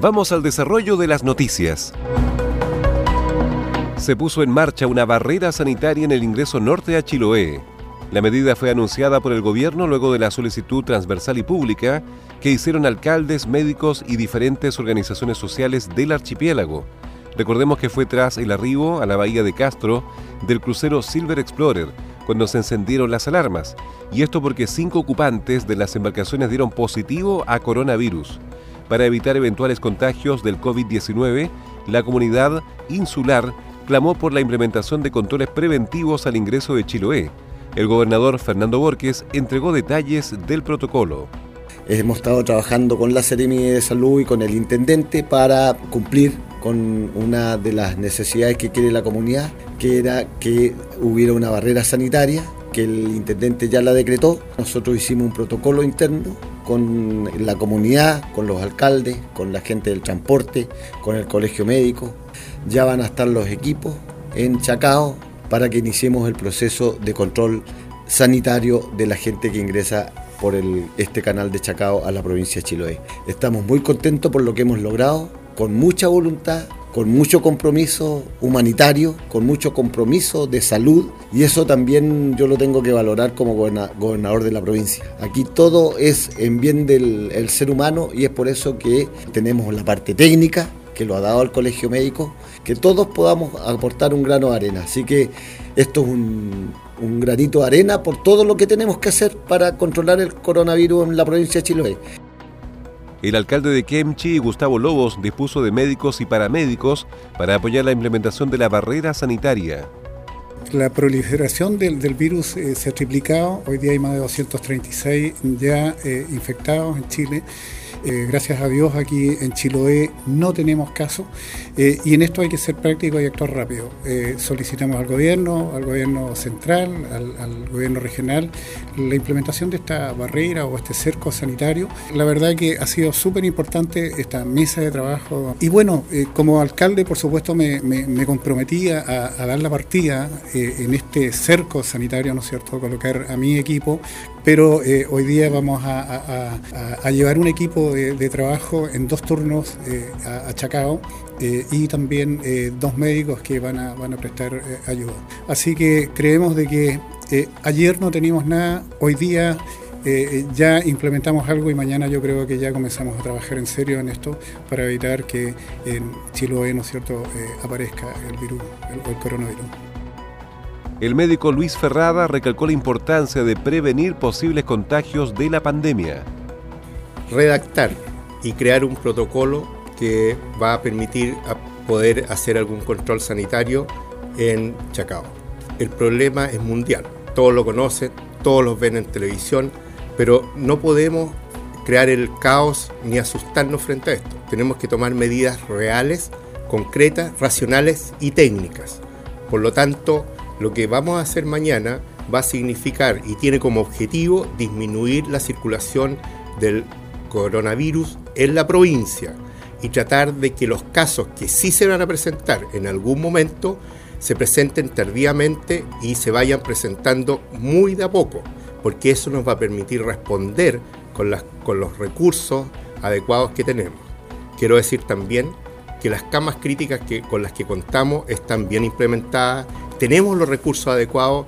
Vamos al desarrollo de las noticias. Se puso en marcha una barrera sanitaria en el ingreso norte a Chiloé. La medida fue anunciada por el gobierno luego de la solicitud transversal y pública que hicieron alcaldes, médicos y diferentes organizaciones sociales del archipiélago. Recordemos que fue tras el arribo a la bahía de Castro del crucero Silver Explorer cuando se encendieron las alarmas, y esto porque cinco ocupantes de las embarcaciones dieron positivo a coronavirus. Para evitar eventuales contagios del COVID-19, la comunidad insular clamó por la implementación de controles preventivos al ingreso de Chiloé. El gobernador Fernando Borges entregó detalles del protocolo. Hemos estado trabajando con la Seremi de Salud y con el intendente para cumplir con una de las necesidades que quiere la comunidad, que era que hubiera una barrera sanitaria, que el intendente ya la decretó. Nosotros hicimos un protocolo interno con la comunidad, con los alcaldes, con la gente del transporte, con el colegio médico. Ya van a estar los equipos en Chacao para que iniciemos el proceso de control sanitario de la gente que ingresa por este canal de Chacao a la provincia de Chiloé. Estamos muy contentos por lo que hemos logrado, con mucha voluntad, con mucho compromiso humanitario, con mucho compromiso de salud y eso también yo lo tengo que valorar como gobernador de la provincia. Aquí todo es en bien del ser humano y es por eso que tenemos la parte técnica que lo ha dado el colegio médico, que todos podamos aportar un grano de arena. Así que esto es un, un granito de arena por todo lo que tenemos que hacer para controlar el coronavirus en la provincia de Chiloé. El alcalde de Kemchi, Gustavo Lobos, dispuso de médicos y paramédicos para apoyar la implementación de la barrera sanitaria. La proliferación del, virus eh, se ha triplicado, hoy día hay más de 236 ya eh, infectados en Chile eh, gracias a Dios aquí en Chiloé no tenemos caso eh, y en esto hay que ser práctico y actuar rápido. Eh, solicitamos al gobierno, al gobierno central, al, gobierno regional, la implementación de esta barrera o este cerco sanitario. La verdad que ha sido súper importante esta mesa de trabajo y bueno, como alcalde por supuesto me, comprometí a, dar la partida en este cerco sanitario, ¿no es cierto?, colocar a mi equipo pero eh, hoy día vamos a, llevar un equipo de, trabajo en dos turnos eh, a, Chacao eh, y también dos médicos que van a, van prestar ayuda. Así que creemos de que ayer no teníamos nada, hoy día ya implementamos algo y mañana yo creo que ya comenzamos a trabajar en serio en esto para evitar que en Chiloé, ¿no es cierto?, aparezca el virus, el coronavirus. El médico Luis Ferrada recalcó la importancia de prevenir posibles contagios de la pandemia. Redactar y crear un protocolo que va a permitir poder hacer algún control sanitario en Chacao. El problema es mundial, todos lo conocen, todos lo ven en televisión, pero no podemos crear el caos ni asustarnos frente a esto. Tenemos que tomar medidas reales, concretas, racionales y técnicas. Por lo tanto, lo que vamos a hacer mañana va a significar y tiene como objetivo disminuir la circulación del coronavirus en la provincia y tratar de que los casos que sí se van a presentar en algún momento se presenten tardíamente y se vayan presentando muy de a poco, porque eso nos va a permitir responder con, los recursos adecuados que tenemos. Quiero decir también que las camas críticas que, con las que contamos están bien implementadas, tenemos los recursos adecuados,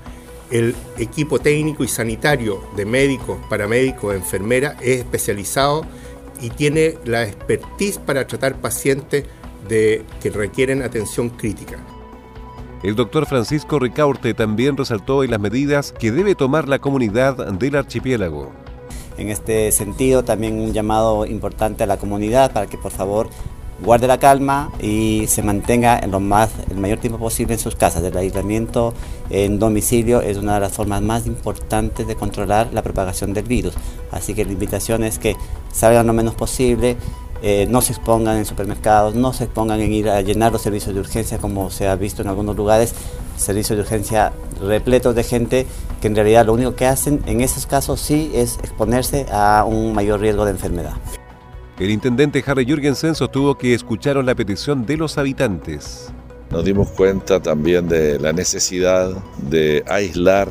el equipo técnico y sanitario de médicos, paramédicos, enfermeras es especializado y tiene la expertise para tratar pacientes de, que requieren atención crítica. El doctor Francisco Ricaurte también resaltó en las medidas que debe tomar la comunidad del archipiélago. En este sentido, también un llamado importante a la comunidad para que por favor guarde la calma y se mantenga en lo más, el mayor tiempo posible en sus casas. El aislamiento en domicilio es una de las formas más importantes de controlar la propagación del virus. Así que la invitación es que salgan lo menos posible, eh, no se expongan en supermercados, no se expongan en ir a llenar los servicios de urgencia como se ha visto en algunos lugares, servicios de urgencia repletos de gente que en realidad lo único que hacen en esos casos sí es exponerse a un mayor riesgo de enfermedad. El intendente Harry Jürgensen sostuvo que escucharon la petición de los habitantes. Nos dimos cuenta también de la necesidad de aislar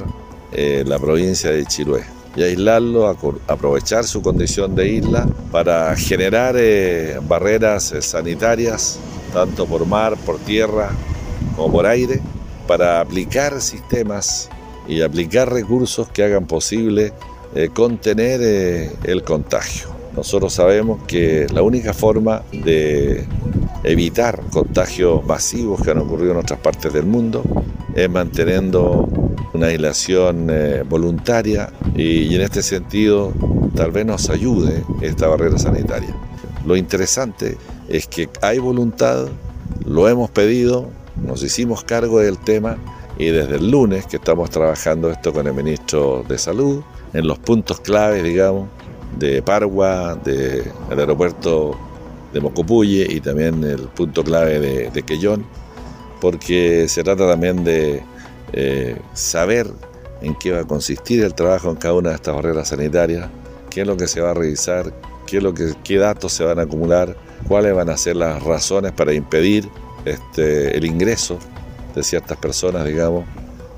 eh, la provincia de Chiloé y aislarlo, aprovechar su condición de isla para generar eh, barreras eh, sanitarias, tanto por mar, por tierra como por aire, para aplicar sistemas y aplicar recursos que hagan posible contener el contagio. Nosotros sabemos que la única forma de evitar contagios masivos que han ocurrido en otras partes del mundo es manteniendo una aislación eh, voluntaria y, en este sentido tal vez nos ayude esta barrera sanitaria. Lo interesante es que hay voluntad, lo hemos pedido, nos hicimos cargo del tema y desde el lunes que estamos trabajando esto con el ministro de Salud, en los puntos claves, digamos, de Pargua, del aeropuerto de Mocopuye y también el punto clave de, de Quellón, porque se trata también de eh, saber en qué va a consistir el trabajo en cada una de estas barreras sanitarias, qué es lo que se va a revisar, qué, es lo que, qué datos se van a acumular, cuáles van a ser las razones para impedir este, el ingreso de ciertas personas, digamos,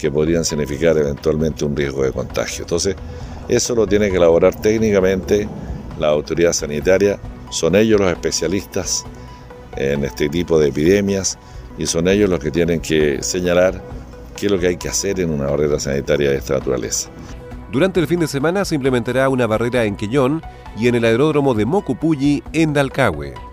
que podrían significar eventualmente un riesgo de contagio. Entonces, eso lo tiene que elaborar técnicamente la autoridad sanitaria. Son ellos los especialistas en este tipo de epidemias y son ellos los que tienen que señalar qué es lo que hay que hacer en una barrera sanitaria de esta naturaleza. Durante el fin de semana se implementará una barrera en Quellón y en el aeródromo de Mocupulli en Dalcahue.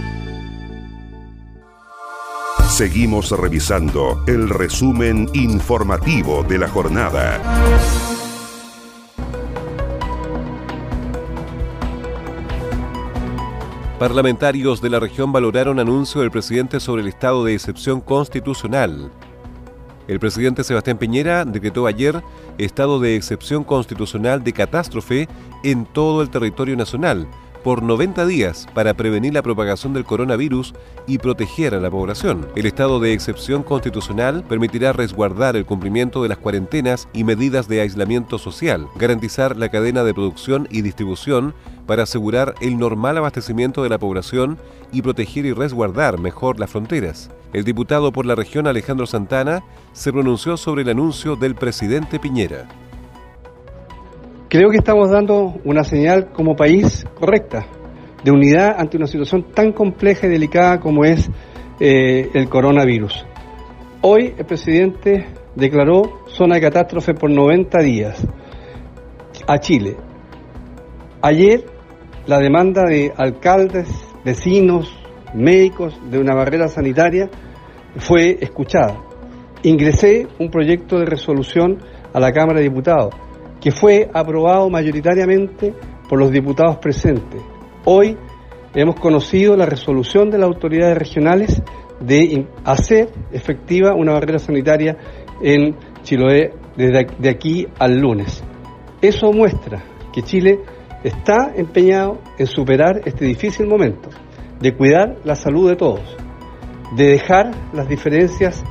Seguimos revisando el resumen informativo de la jornada. Parlamentarios de la región valoraron anuncio del presidente sobre el estado de excepción constitucional. El presidente Sebastián Piñera decretó ayer estado de excepción constitucional de catástrofe en todo el territorio nacional por 90 días para prevenir la propagación del coronavirus y proteger a la población. El estado de excepción constitucional permitirá resguardar el cumplimiento de las cuarentenas y medidas de aislamiento social, garantizar la cadena de producción y distribución para asegurar el normal abastecimiento de la población y proteger y resguardar mejor las fronteras. El diputado por la región Alejandro Santana se pronunció sobre el anuncio del presidente Piñera. Creo que estamos dando una señal como país correcta, de unidad ante una situación tan compleja y delicada como es eh, el coronavirus. Hoy el presidente declaró zona de catástrofe por 90 días a Chile. Ayer la demanda de alcaldes, vecinos, médicos de una barrera sanitaria fue escuchada. Ingresé un proyecto de resolución a la Cámara de Diputados que fue aprobado mayoritariamente por los diputados presentes. Hoy hemos conocido la resolución de las autoridades regionales de hacer efectiva una barrera sanitaria en Chiloé desde de aquí al lunes. Eso muestra que Chile está empeñado en superar este difícil momento, de cuidar la salud de todos, de dejar las diferencias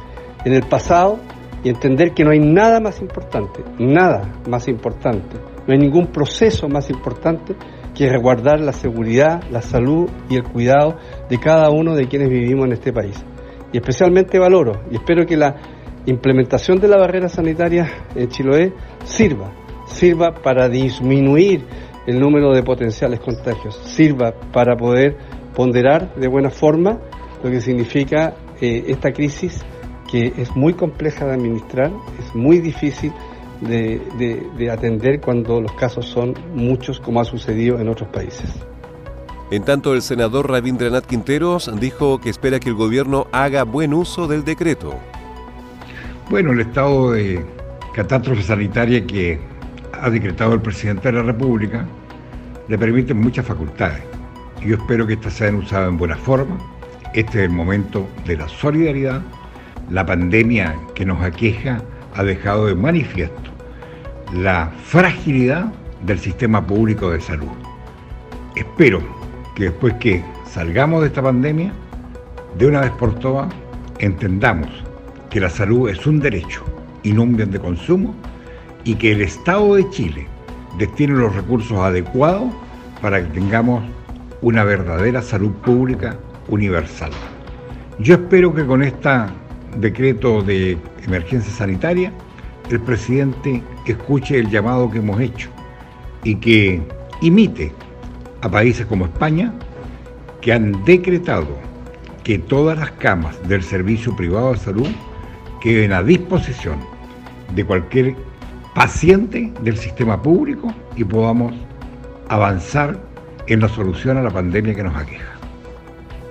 en el pasado y entender que no hay nada más importante, nada más importante, no hay ningún proceso más importante que resguardar la seguridad, la salud y el cuidado de cada uno de quienes vivimos en este país. Y especialmente valoro y espero que la implementación de la barrera sanitaria en Chiloé sirva, sirva para disminuir el número de potenciales contagios, sirva para poder ponderar de buena forma lo que significa eh, esta crisis que es muy compleja de administrar, es muy difícil de, atender cuando los casos son muchos como ha sucedido en otros países. En tanto, el senador Rabindranath Quinteros dijo que espera que el gobierno haga buen uso del decreto. Bueno, el estado de catástrofe sanitaria que ha decretado el presidente de la República le permite muchas facultades. Yo espero que estas sean usadas en buena forma. Este es el momento de la solidaridad. La pandemia que nos aqueja ha dejado de manifiesto la fragilidad del sistema público de salud. Espero que después que salgamos de esta pandemia, de una vez por todas, entendamos que la salud es un derecho y no un bien de consumo y que el Estado de Chile destine los recursos adecuados para que tengamos una verdadera salud pública universal. Yo espero que con este decreto de emergencia sanitaria el presidente escuche el llamado que hemos hecho y que imite a países como España que han decretado que todas las camas del servicio privado de salud queden a disposición de cualquier paciente del sistema público y podamos avanzar en la solución a la pandemia que nos aqueja.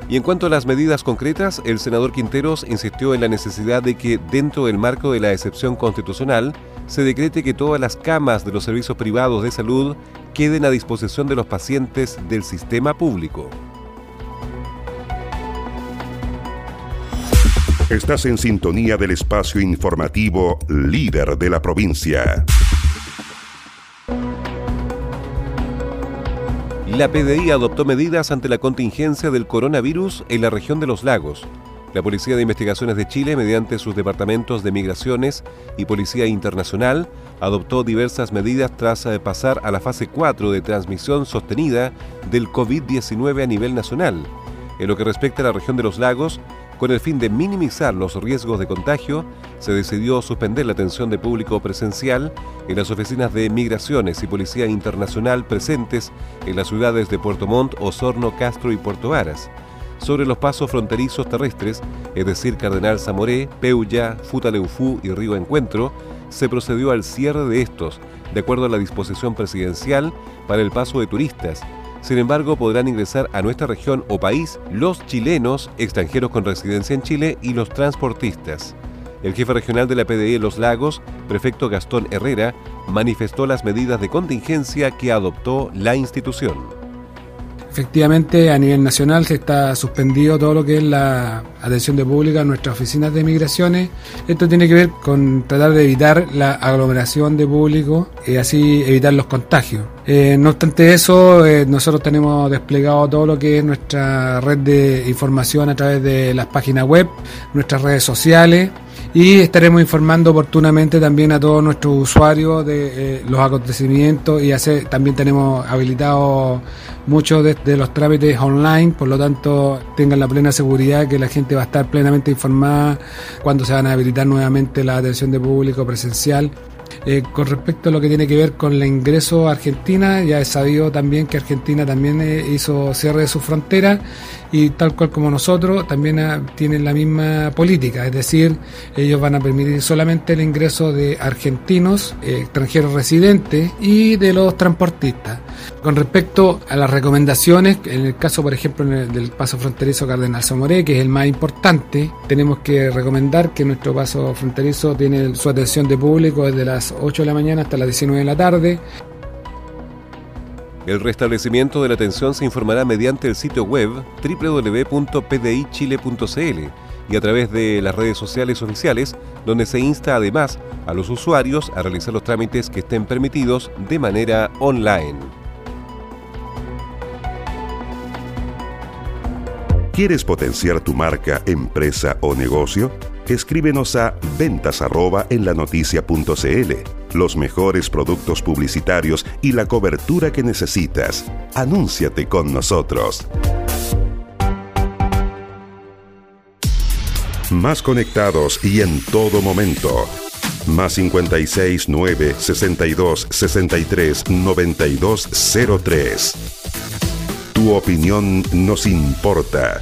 Y en cuanto a las medidas concretas, el senador Quinteros insistió en la necesidad de que, dentro del marco de la excepción constitucional, se decrete que todas las camas de los servicios privados de salud queden a disposición de los pacientes del sistema público. Estás en sintonía del espacio informativo líder de la provincia. La PDI adoptó medidas ante la contingencia del coronavirus en la región de los lagos. La Policía de Investigaciones de Chile, mediante sus departamentos de migraciones y Policía Internacional, adoptó diversas medidas tras eh, pasar a la fase 4 de transmisión sostenida del COVID-19 a nivel nacional. En lo que respecta a la región de los lagos, con el fin de minimizar los riesgos de contagio, se decidió suspender la atención de público presencial en las oficinas de Migraciones y Policía Internacional presentes en las ciudades de Puerto Montt, Osorno, Castro y Puerto Varas. Sobre los pasos fronterizos terrestres, es decir, Cardenal Zamoré, Peulla, Futaleufú y Río Encuentro, se procedió al cierre de estos, de acuerdo a la disposición presidencial para el paso de turistas, sin embargo, podrán ingresar a nuestra región o país los chilenos, extranjeros con residencia en Chile y los transportistas. El jefe regional de la PDI Los Lagos, prefecto Gastón Herrera, manifestó las medidas de contingencia que adoptó la institución. Efectivamente, a nivel nacional se está suspendido todo lo que es la atención de pública en nuestras oficinas de migraciones. Esto tiene que ver con tratar de evitar la aglomeración de público y así evitar los contagios. Eh, no obstante eso, eh, nosotros tenemos desplegado todo lo que es nuestra red de información a través de las páginas web, nuestras redes sociales y estaremos informando oportunamente también a todos nuestros usuarios de eh, los acontecimientos y hacer, también tenemos habilitados muchos de, de, los trámites online, por lo tanto tengan la plena seguridad que la gente va a estar plenamente informada cuando se van a habilitar nuevamente la atención de público presencial eh, con respecto a lo que tiene que ver con el ingreso a Argentina, ya es sabido también que Argentina también eh, hizo cierre de su frontera y tal cual como nosotros también ah, tienen la misma política, es decir, ellos van a permitir solamente el ingreso de argentinos, eh, extranjeros residentes y de los transportistas. Con respecto a las recomendaciones, en el caso, por ejemplo, del paso fronterizo Cardenal Zamoré, que es el más importante, tenemos que recomendar que nuestro paso fronterizo tiene su atención de público desde las 8 de la mañana hasta las 19 de la tarde. El restablecimiento de la atención se informará mediante el sitio web www.pdichile.cl y a través de las redes sociales oficiales, donde se insta además a los usuarios a realizar los trámites que estén permitidos de manera online. ¿Quieres potenciar tu marca, empresa o negocio? Escríbenos a ventas en la noticia.cl. Los mejores productos publicitarios y la cobertura que necesitas. Anúnciate con nosotros. Más conectados y en todo momento. Más 56 9 62 63 92 03. Tu opinión nos importa.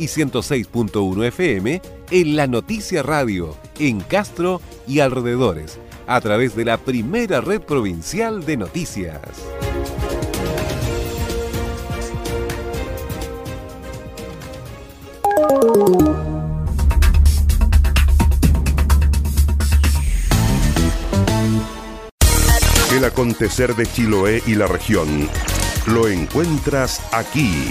y 106.1 FM en La Noticia Radio, en Castro y alrededores, a través de la primera red provincial de noticias. El acontecer de Chiloé y la región lo encuentras aquí.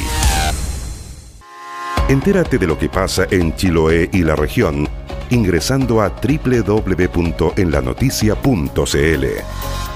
Entérate de lo que pasa en Chiloé y la región ingresando a www.enlanoticia.cl.